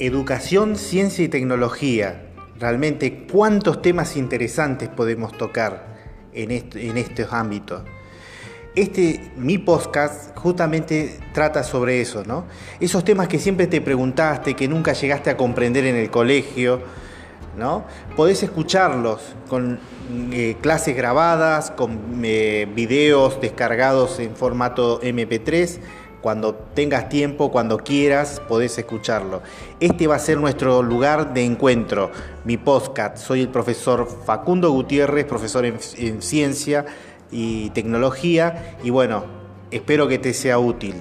Educación, ciencia y tecnología. Realmente, ¿cuántos temas interesantes podemos tocar en, estos ámbitos? Este, mi podcast justamente trata sobre eso, ¿no? Esos temas que siempre te preguntaste, que nunca llegaste a comprender en el colegio, ¿no? Podés escucharlos con eh, clases grabadas, con eh, videos descargados en formato MP3. Cuando tengas tiempo, cuando quieras, podés escucharlo. Este va a ser nuestro lugar de encuentro, mi podcast. Soy el profesor Facundo Gutiérrez, profesor en, en ciencia y tecnología. Y bueno, espero que te sea útil.